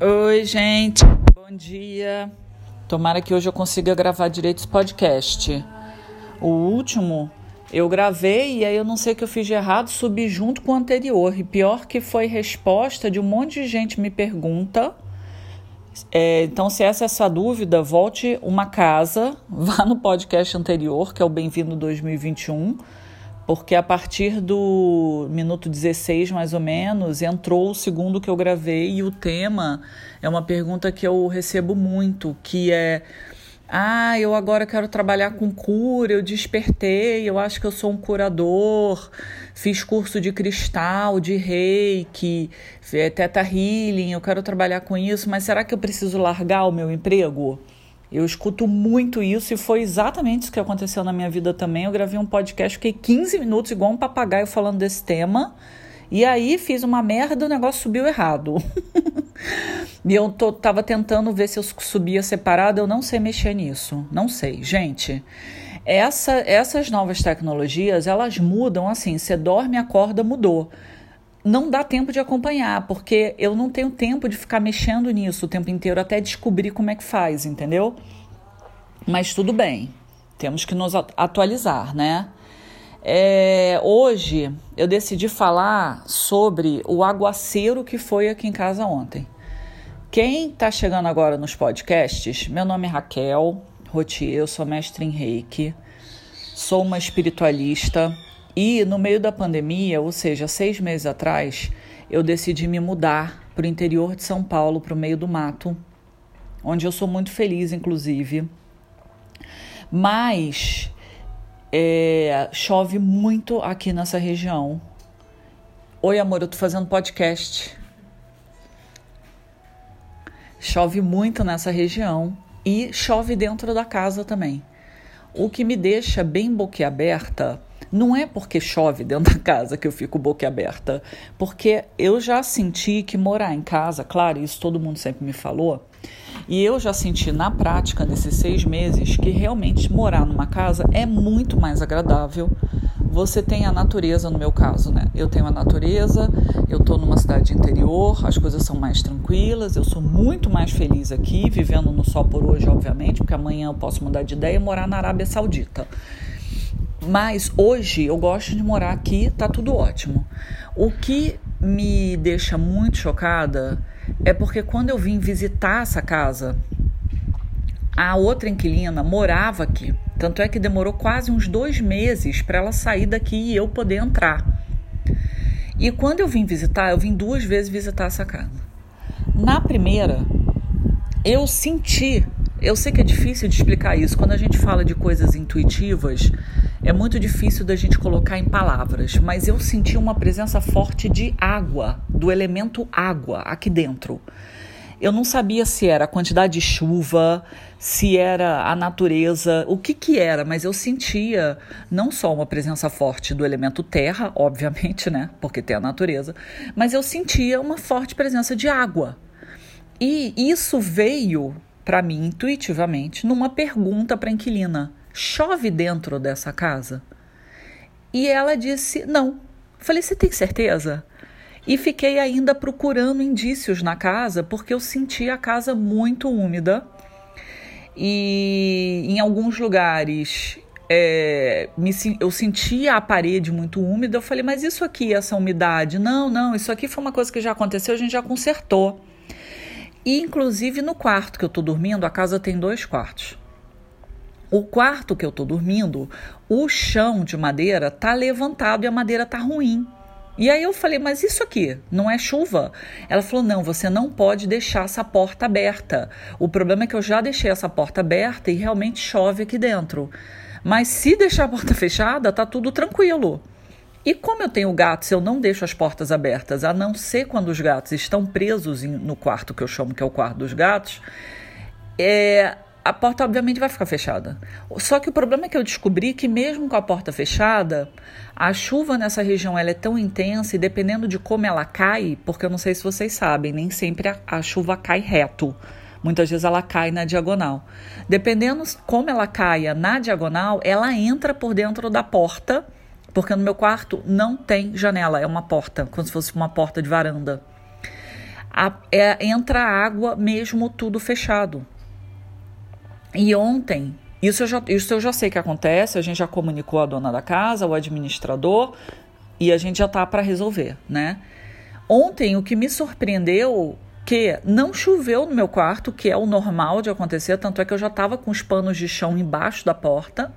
Oi, gente. Bom dia. Tomara que hoje eu consiga gravar direito esse podcast. O último eu gravei e aí eu não sei o que eu fiz de errado, subi junto com o anterior. E pior que foi resposta de um monte de gente me pergunta. É, então, se essa é essa dúvida, volte uma casa, vá no podcast anterior, que é o Bem-vindo 2021 porque a partir do minuto 16, mais ou menos, entrou o segundo que eu gravei e o tema é uma pergunta que eu recebo muito, que é ah, eu agora quero trabalhar com cura, eu despertei, eu acho que eu sou um curador, fiz curso de cristal, de reiki, é, teta healing, eu quero trabalhar com isso, mas será que eu preciso largar o meu emprego? Eu escuto muito isso e foi exatamente isso que aconteceu na minha vida também. Eu gravei um podcast, fiquei 15 minutos igual um papagaio falando desse tema. E aí fiz uma merda, o negócio subiu errado. e eu tô, tava tentando ver se eu subia separado, eu não sei mexer nisso. Não sei. Gente, essa, essas novas tecnologias, elas mudam assim, você dorme, acorda, mudou não dá tempo de acompanhar, porque eu não tenho tempo de ficar mexendo nisso o tempo inteiro até descobrir como é que faz, entendeu? Mas tudo bem, temos que nos atualizar, né? É, hoje eu decidi falar sobre o aguaceiro que foi aqui em casa ontem. Quem está chegando agora nos podcasts, meu nome é Raquel Rotier, eu sou mestre em reiki, sou uma espiritualista e no meio da pandemia, ou seja, seis meses atrás, eu decidi me mudar para o interior de São Paulo, para o meio do mato, onde eu sou muito feliz, inclusive. Mas é, chove muito aqui nessa região. Oi, amor, eu tô fazendo podcast. Chove muito nessa região e chove dentro da casa também. O que me deixa bem boquiaberta não é porque chove dentro da casa que eu fico boca aberta, porque eu já senti que morar em casa, claro, isso todo mundo sempre me falou, e eu já senti na prática, nesses seis meses, que realmente morar numa casa é muito mais agradável. Você tem a natureza, no meu caso, né? Eu tenho a natureza, eu tô numa cidade interior, as coisas são mais tranquilas, eu sou muito mais feliz aqui, vivendo no sol por hoje, obviamente, porque amanhã eu posso mudar de ideia e morar na Arábia Saudita. Mas hoje eu gosto de morar aqui, tá tudo ótimo. O que me deixa muito chocada é porque quando eu vim visitar essa casa, a outra inquilina morava aqui. Tanto é que demorou quase uns dois meses para ela sair daqui e eu poder entrar. E quando eu vim visitar, eu vim duas vezes visitar essa casa. Na primeira, eu senti, eu sei que é difícil de explicar isso, quando a gente fala de coisas intuitivas, é muito difícil da gente colocar em palavras, mas eu senti uma presença forte de água, do elemento água aqui dentro. Eu não sabia se era a quantidade de chuva, se era a natureza, o que que era, mas eu sentia não só uma presença forte do elemento terra, obviamente, né, porque tem a natureza, mas eu sentia uma forte presença de água. E isso veio para mim intuitivamente numa pergunta para a inquilina chove dentro dessa casa? E ela disse: não. Falei: você tem certeza? E fiquei ainda procurando indícios na casa, porque eu senti a casa muito úmida. E em alguns lugares é, me, eu sentia a parede muito úmida. Eu falei, mas isso aqui, essa umidade? Não, não, isso aqui foi uma coisa que já aconteceu, a gente já consertou. E inclusive no quarto que eu tô dormindo, a casa tem dois quartos. O quarto que eu tô dormindo, o chão de madeira tá levantado e a madeira tá ruim. E aí eu falei, mas isso aqui não é chuva? Ela falou, não, você não pode deixar essa porta aberta. O problema é que eu já deixei essa porta aberta e realmente chove aqui dentro. Mas se deixar a porta fechada, tá tudo tranquilo. E como eu tenho gatos, eu não deixo as portas abertas, a não ser quando os gatos estão presos no quarto que eu chamo que é o quarto dos gatos. É, a porta obviamente vai ficar fechada. Só que o problema é que eu descobri que mesmo com a porta fechada, a chuva nessa região ela é tão intensa e dependendo de como ela cai, porque eu não sei se vocês sabem, nem sempre a, a chuva cai reto. Muitas vezes ela cai na diagonal. Dependendo como ela caia na diagonal, ela entra por dentro da porta, porque no meu quarto não tem janela, é uma porta, como se fosse uma porta de varanda. a, é, entra água mesmo tudo fechado. E ontem, isso eu, já, isso eu já sei que acontece, a gente já comunicou a dona da casa, o administrador, e a gente já tá para resolver, né? Ontem o que me surpreendeu que não choveu no meu quarto, que é o normal de acontecer, tanto é que eu já estava com os panos de chão embaixo da porta,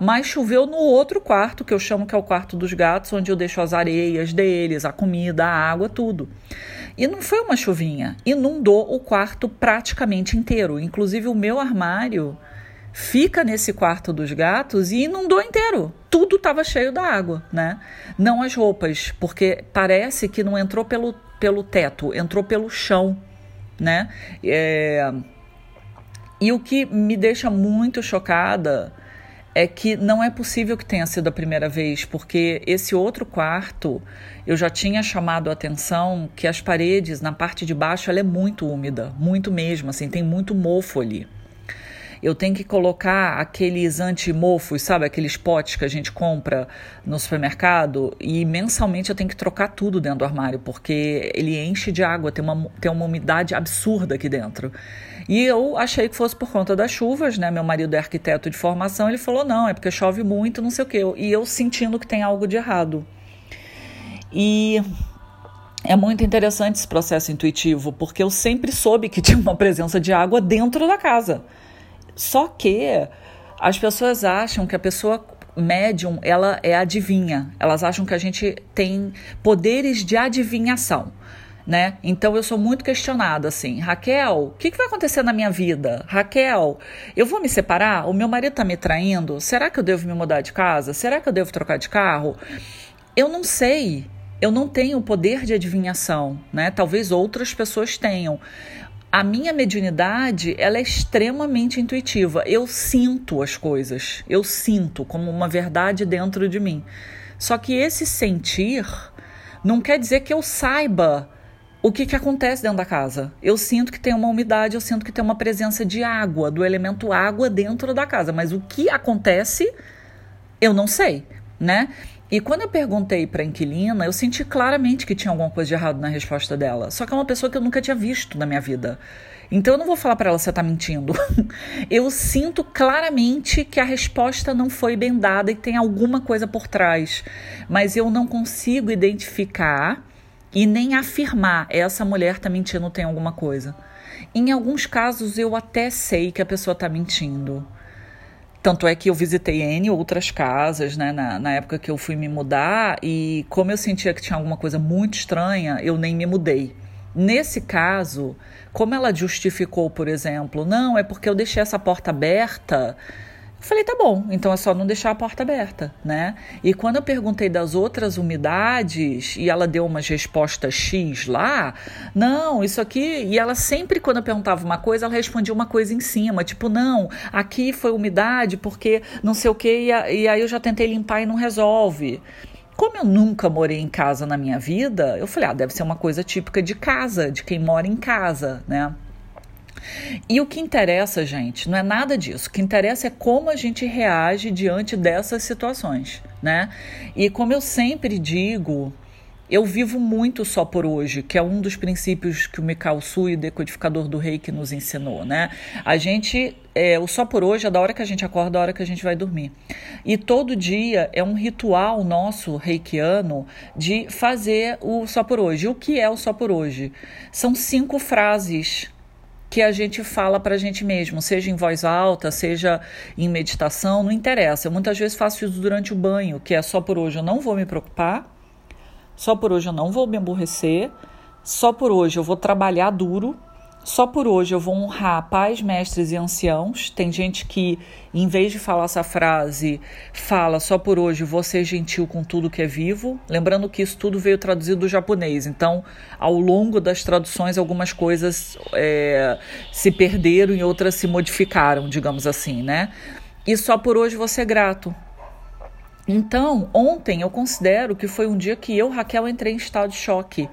mas choveu no outro quarto, que eu chamo que é o quarto dos gatos, onde eu deixo as areias deles, a comida, a água, tudo. E não foi uma chuvinha, inundou o quarto praticamente inteiro, inclusive o meu armário fica nesse quarto dos gatos e inundou inteiro. Tudo estava cheio da água, né? Não as roupas, porque parece que não entrou pelo, pelo teto, entrou pelo chão, né? É... E o que me deixa muito chocada é que não é possível que tenha sido a primeira vez, porque esse outro quarto eu já tinha chamado a atenção que as paredes na parte de baixo ela é muito úmida, muito mesmo, assim, tem muito mofo ali eu tenho que colocar aqueles antimofos, sabe, aqueles potes que a gente compra no supermercado e mensalmente eu tenho que trocar tudo dentro do armário, porque ele enche de água, tem uma, tem uma umidade absurda aqui dentro. E eu achei que fosse por conta das chuvas, né? Meu marido é arquiteto de formação, ele falou: não, é porque chove muito, não sei o quê. E eu sentindo que tem algo de errado. E é muito interessante esse processo intuitivo, porque eu sempre soube que tinha uma presença de água dentro da casa. Só que as pessoas acham que a pessoa médium ela é adivinha. Elas acham que a gente tem poderes de adivinhação. Né? Então eu sou muito questionada assim, Raquel, o que, que, vai acontecer na minha vida? Raquel, eu vou me separar? O meu marido está me traindo? Será que eu devo me mudar de casa? Será que eu devo trocar de carro? Eu não sei. Eu não tenho poder de adivinhação, né? Talvez outras pessoas tenham a minha mediunidade ela é extremamente intuitiva. Eu sinto as coisas, eu sinto como uma verdade dentro de mim. Só que esse sentir não quer dizer que eu saiba o que, que acontece dentro da casa. Eu sinto que tem uma umidade, eu sinto que tem uma presença de água, do elemento água dentro da casa, mas o que acontece eu não sei, né? E quando eu perguntei para a inquilina, eu senti claramente que tinha alguma coisa de errado na resposta dela. Só que é uma pessoa que eu nunca tinha visto na minha vida. Então eu não vou falar para ela você está mentindo. eu sinto claramente que a resposta não foi bem dada e tem alguma coisa por trás, mas eu não consigo identificar e nem afirmar essa mulher está mentindo, tem alguma coisa. Em alguns casos eu até sei que a pessoa está mentindo. Tanto é que eu visitei N outras casas, né, na, na época que eu fui me mudar, e como eu sentia que tinha alguma coisa muito estranha, eu nem me mudei. Nesse caso, como ela justificou, por exemplo, não, é porque eu deixei essa porta aberta Falei, tá bom, então é só não deixar a porta aberta, né? E quando eu perguntei das outras umidades e ela deu umas respostas X lá, não, isso aqui. E ela sempre, quando eu perguntava uma coisa, ela respondia uma coisa em cima, tipo, não, aqui foi umidade porque não sei o quê, e, e aí eu já tentei limpar e não resolve. Como eu nunca morei em casa na minha vida, eu falei, ah, deve ser uma coisa típica de casa, de quem mora em casa, né? E o que interessa, gente, não é nada disso. O que interessa é como a gente reage diante dessas situações, né? E como eu sempre digo, eu vivo muito só por hoje, que é um dos princípios que o Mikao Sui, o decodificador do rei, que nos ensinou, né? A gente, é, o só por hoje é da hora que a gente acorda, da hora que a gente vai dormir. E todo dia é um ritual nosso reikiano de fazer o só por hoje. O que é o só por hoje? São cinco frases que a gente fala para a gente mesmo, seja em voz alta, seja em meditação, não interessa. Eu muitas vezes faço isso durante o banho, que é só por hoje eu não vou me preocupar, só por hoje eu não vou me aborrecer, só por hoje eu vou trabalhar duro só por hoje eu vou honrar pais, mestres e anciãos. Tem gente que, em vez de falar essa frase, fala só por hoje vou ser gentil com tudo que é vivo. Lembrando que isso tudo veio traduzido do japonês. Então, ao longo das traduções, algumas coisas é, se perderam e outras se modificaram, digamos assim, né? E só por hoje vou ser grato. Então, ontem eu considero que foi um dia que eu, Raquel, entrei em estado de choque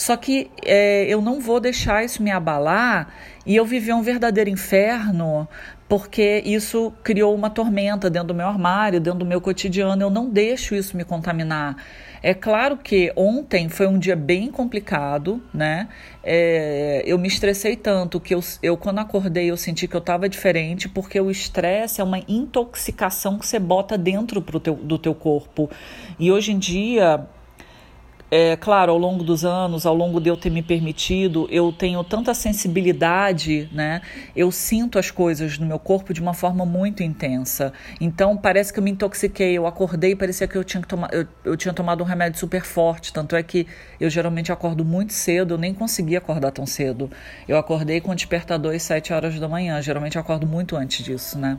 só que é, eu não vou deixar isso me abalar e eu viver um verdadeiro inferno, porque isso criou uma tormenta dentro do meu armário, dentro do meu cotidiano. Eu não deixo isso me contaminar. É claro que ontem foi um dia bem complicado, né? É, eu me estressei tanto que eu, eu, quando acordei, eu senti que eu estava diferente, porque o estresse é uma intoxicação que você bota dentro pro teu, do teu corpo. E hoje em dia, é, claro, ao longo dos anos, ao longo de eu ter me permitido, eu tenho tanta sensibilidade, né? Eu sinto as coisas no meu corpo de uma forma muito intensa. Então parece que eu me intoxiquei, eu acordei, parecia que eu tinha, que tomar, eu, eu tinha tomado um remédio super forte. Tanto é que eu geralmente acordo muito cedo, eu nem consegui acordar tão cedo. Eu acordei com o despertador às 7 horas da manhã. Geralmente eu acordo muito antes disso, né?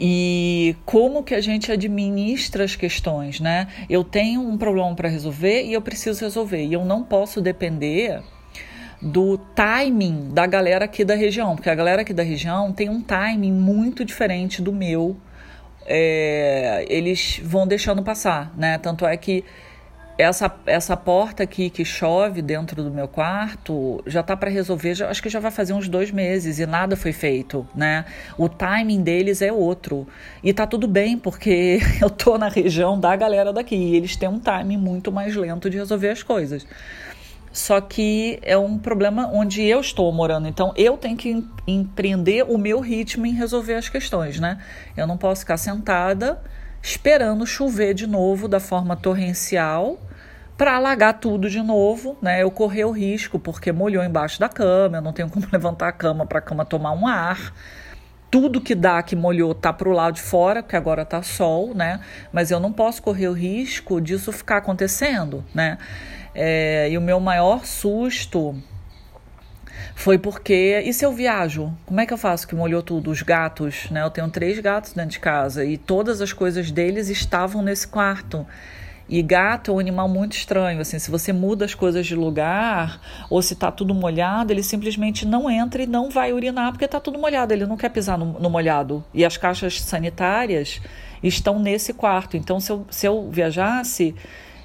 E como que a gente administra as questões, né? Eu tenho um problema para resolver e eu preciso resolver. E eu não posso depender do timing da galera aqui da região, porque a galera aqui da região tem um timing muito diferente do meu. É, eles vão deixando passar, né? Tanto é que essa, essa porta aqui que chove dentro do meu quarto já tá para resolver, já, acho que já vai fazer uns dois meses e nada foi feito, né? O timing deles é outro. E tá tudo bem, porque eu tô na região da galera daqui e eles têm um timing muito mais lento de resolver as coisas. Só que é um problema onde eu estou morando, então eu tenho que empreender o meu ritmo em resolver as questões, né? Eu não posso ficar sentada esperando chover de novo da forma torrencial para alagar tudo de novo, né? Eu correr o risco porque molhou embaixo da cama, eu não tenho como levantar a cama para a cama tomar um ar. Tudo que dá que molhou tá pro lado de fora, porque agora tá sol, né? Mas eu não posso correr o risco disso ficar acontecendo, né? É, e o meu maior susto foi porque. E se eu viajo? Como é que eu faço que molhou tudo? Os gatos, né? Eu tenho três gatos dentro de casa e todas as coisas deles estavam nesse quarto. E gato é um animal muito estranho, assim, se você muda as coisas de lugar ou se está tudo molhado, ele simplesmente não entra e não vai urinar porque está tudo molhado, ele não quer pisar no, no, molhado. E as caixas sanitárias estão nesse quarto. Então, se eu, se eu viajasse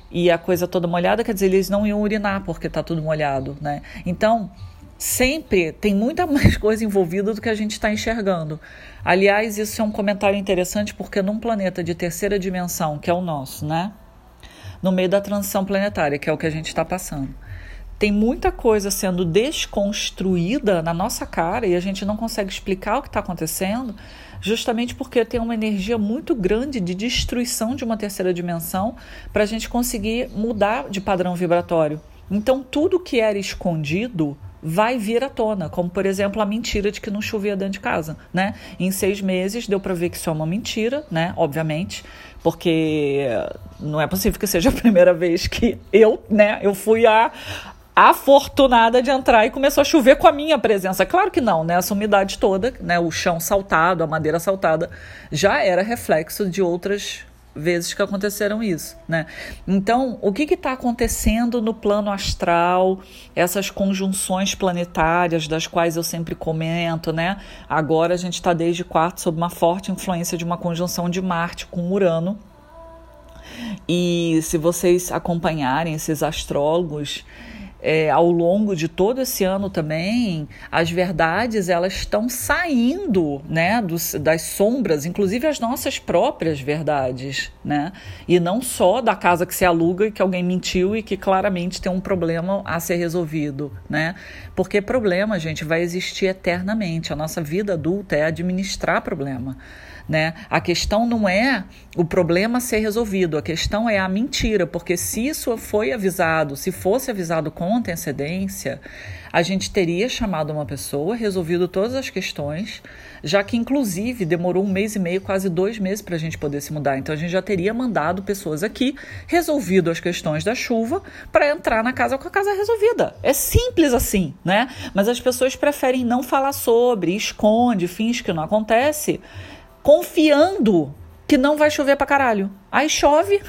e a coisa toda molhada, quer dizer, eles não iam urinar porque está tudo molhado, né? Então, sempre tem muita mais coisa envolvida do que a gente está enxergando. Aliás, isso é um comentário interessante porque num planeta de terceira dimensão, que é o nosso, né? no meio da transição planetária, que é o que a gente está passando. Tem muita coisa sendo desconstruída na nossa cara e a gente não consegue explicar o que está acontecendo, justamente porque tem uma energia muito grande de destruição de uma terceira dimensão para a gente conseguir mudar de padrão vibratório. Então, tudo que era escondido vai vir à tona, como por exemplo a mentira de que não chovia dentro de casa, né? Em seis meses deu para ver que isso é uma mentira, né? Obviamente, porque não é possível que seja a primeira vez que eu, né? Eu fui a afortunada de entrar e começou a chover com a minha presença. Claro que não, né? Essa umidade toda, né? O chão saltado, a madeira saltada, já era reflexo de outras vezes que aconteceram isso, né? Então, o que está acontecendo no plano astral, essas conjunções planetárias das quais eu sempre comento, né? Agora a gente está desde quarto sob uma forte influência de uma conjunção de Marte com Urano. E se vocês acompanharem esses astrólogos, é, ao longo de todo esse ano também, as verdades elas estão saindo né, dos, das sombras, inclusive as nossas próprias verdades, né? E não só da casa que se aluga e que alguém mentiu e que claramente tem um problema a ser resolvido, né? Porque problema, gente, vai existir eternamente. A nossa vida adulta é administrar problema. Né? A questão não é o problema ser resolvido, a questão é a mentira, porque se isso foi avisado, se fosse avisado com antecedência, a gente teria chamado uma pessoa, resolvido todas as questões, já que inclusive demorou um mês e meio, quase dois meses para a gente poder se mudar. Então a gente já teria mandado pessoas aqui, resolvido as questões da chuva, para entrar na casa com a casa resolvida. É simples assim, né? Mas as pessoas preferem não falar sobre, esconde, finge que não acontece confiando que não vai chover pra caralho. Aí chove,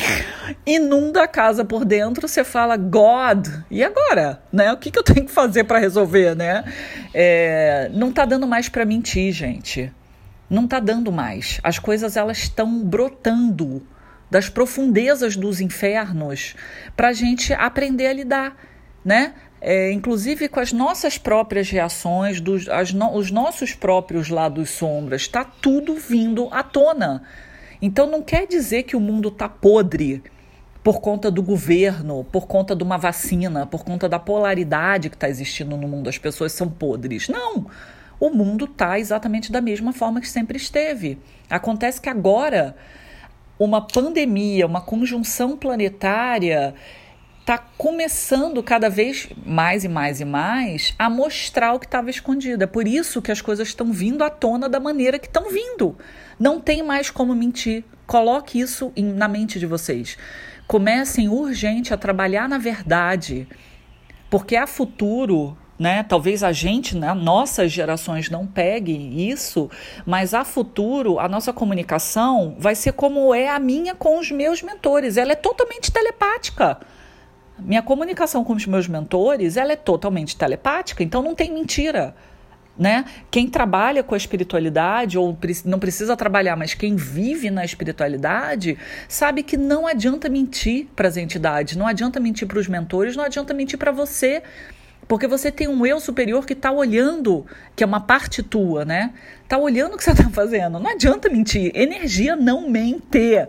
inunda a casa por dentro, você fala, God, e agora? Né? O que, que eu tenho que fazer para resolver, né? É, não tá dando mais para mentir, gente. Não tá dando mais. As coisas, elas estão brotando das profundezas dos infernos pra gente aprender a lidar, né? É, inclusive com as nossas próprias reações, dos, no, os nossos próprios lados sombras, está tudo vindo à tona. Então não quer dizer que o mundo tá podre por conta do governo, por conta de uma vacina, por conta da polaridade que está existindo no mundo, as pessoas são podres. Não! O mundo está exatamente da mesma forma que sempre esteve. Acontece que agora uma pandemia, uma conjunção planetária está começando cada vez mais e mais e mais a mostrar o que estava escondido. É por isso que as coisas estão vindo à tona da maneira que estão vindo. Não tem mais como mentir. Coloque isso em, na mente de vocês comecem urgente a trabalhar na verdade, porque a futuro, né? Talvez a gente, né, nossas gerações não peguem isso, mas a futuro a nossa comunicação vai ser como é a minha com os meus mentores. Ela é totalmente telepática. Minha comunicação com os meus mentores, ela é totalmente telepática, então não tem mentira né? Quem trabalha com a espiritualidade ou não precisa trabalhar, mas quem vive na espiritualidade, sabe que não adianta mentir para as entidades, não adianta mentir para os mentores, não adianta mentir para você. Porque você tem um eu superior que está olhando, que é uma parte tua, né? Está olhando o que você está fazendo. Não adianta mentir. Energia não mente.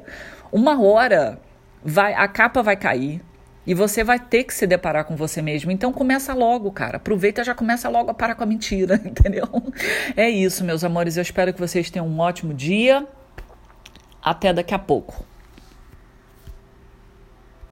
Uma hora vai, a capa vai cair, e você vai ter que se deparar com você mesmo. Então começa logo, cara. Aproveita já começa logo a parar com a mentira, entendeu? É isso, meus amores. Eu espero que vocês tenham um ótimo dia. Até daqui a pouco.